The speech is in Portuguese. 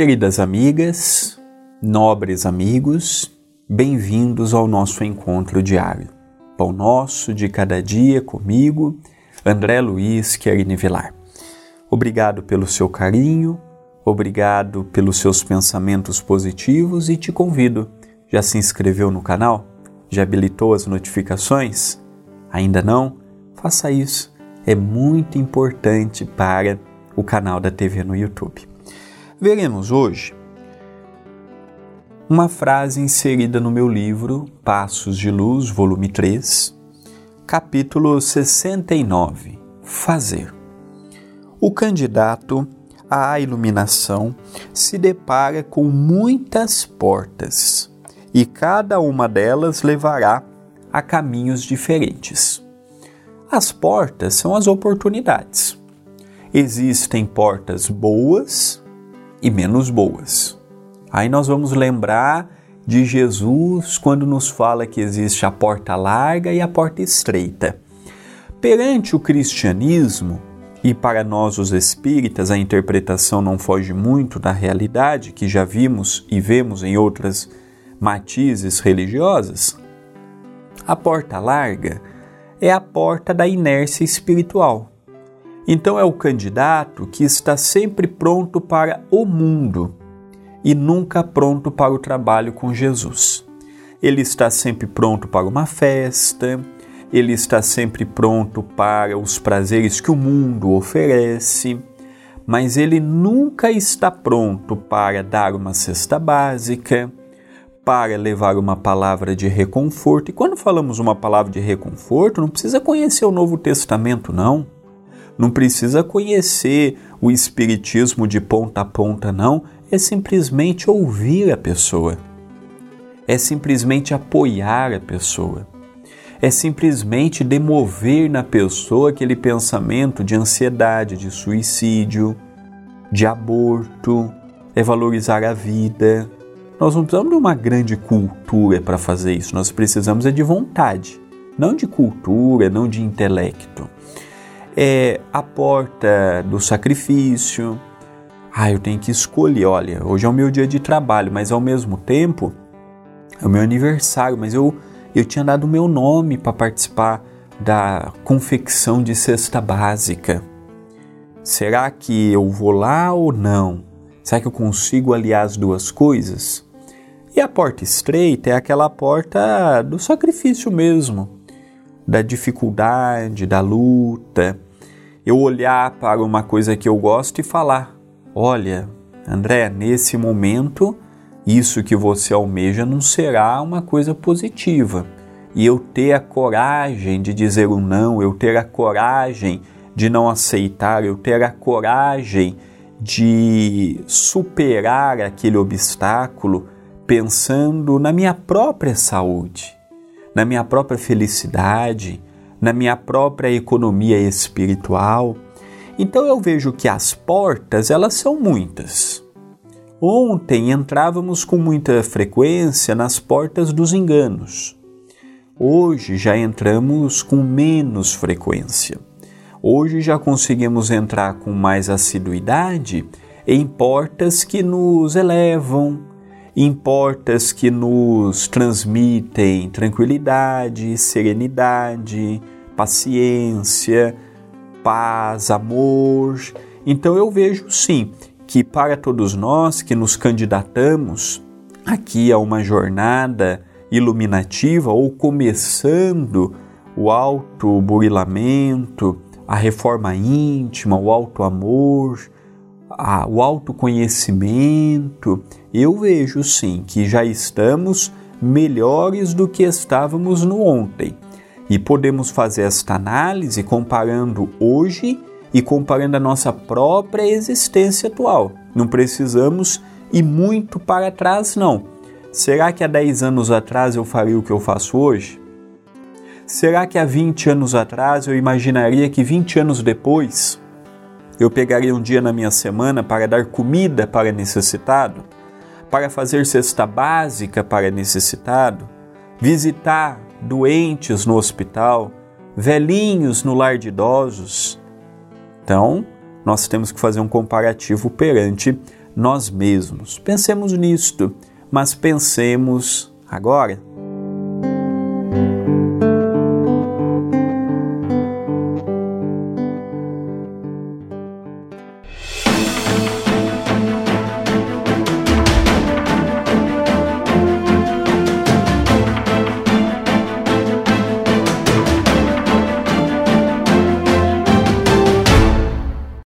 Queridas amigas, nobres amigos, bem-vindos ao nosso encontro diário. Pão nosso de cada dia comigo, André Luiz Querini Vilar. Obrigado pelo seu carinho, obrigado pelos seus pensamentos positivos e te convido. Já se inscreveu no canal? Já habilitou as notificações? Ainda não? Faça isso. É muito importante para o canal da TV no YouTube. Veremos hoje uma frase inserida no meu livro Passos de Luz, volume 3, capítulo 69 Fazer. O candidato à iluminação se depara com muitas portas e cada uma delas levará a caminhos diferentes. As portas são as oportunidades. Existem portas boas e menos boas. Aí nós vamos lembrar de Jesus quando nos fala que existe a porta larga e a porta estreita. Perante o cristianismo, e para nós os espíritas a interpretação não foge muito da realidade que já vimos e vemos em outras matizes religiosas, a porta larga é a porta da inércia espiritual. Então é o candidato que está sempre pronto para o mundo e nunca pronto para o trabalho com Jesus. Ele está sempre pronto para uma festa, ele está sempre pronto para os prazeres que o mundo oferece, mas ele nunca está pronto para dar uma cesta básica, para levar uma palavra de reconforto. E quando falamos uma palavra de reconforto, não precisa conhecer o Novo Testamento, não não precisa conhecer o Espiritismo de ponta a ponta, não. É simplesmente ouvir a pessoa. É simplesmente apoiar a pessoa. É simplesmente demover na pessoa aquele pensamento de ansiedade, de suicídio, de aborto. É valorizar a vida. Nós não precisamos de uma grande cultura para fazer isso, nós precisamos é de vontade, não de cultura, não de intelecto é a porta do sacrifício. Ah, eu tenho que escolher. Olha, hoje é o meu dia de trabalho, mas ao mesmo tempo é o meu aniversário. Mas eu, eu tinha dado o meu nome para participar da confecção de cesta básica. Será que eu vou lá ou não? Será que eu consigo aliar as duas coisas? E a porta estreita é aquela porta do sacrifício mesmo da dificuldade, da luta. Eu olhar para uma coisa que eu gosto e falar: olha, André, nesse momento, isso que você almeja não será uma coisa positiva. E eu ter a coragem de dizer um não, eu ter a coragem de não aceitar, eu ter a coragem de superar aquele obstáculo pensando na minha própria saúde na minha própria felicidade, na minha própria economia espiritual. Então eu vejo que as portas, elas são muitas. Ontem entrávamos com muita frequência nas portas dos enganos. Hoje já entramos com menos frequência. Hoje já conseguimos entrar com mais assiduidade em portas que nos elevam, em portas que nos transmitem tranquilidade, serenidade, paciência, paz, amor. Então eu vejo sim que para todos nós que nos candidatamos aqui a uma jornada iluminativa ou começando o auto-burilamento, a reforma íntima, o auto-amor, o autoconhecimento, eu vejo sim que já estamos melhores do que estávamos no ontem. E podemos fazer esta análise comparando hoje e comparando a nossa própria existência atual. Não precisamos ir muito para trás, não. Será que há 10 anos atrás eu faria o que eu faço hoje? Será que há 20 anos atrás eu imaginaria que 20 anos depois eu pegaria um dia na minha semana para dar comida para necessitado? para fazer cesta básica para necessitado, visitar doentes no hospital, velhinhos no lar de idosos. Então, nós temos que fazer um comparativo perante nós mesmos. Pensemos nisto, mas pensemos agora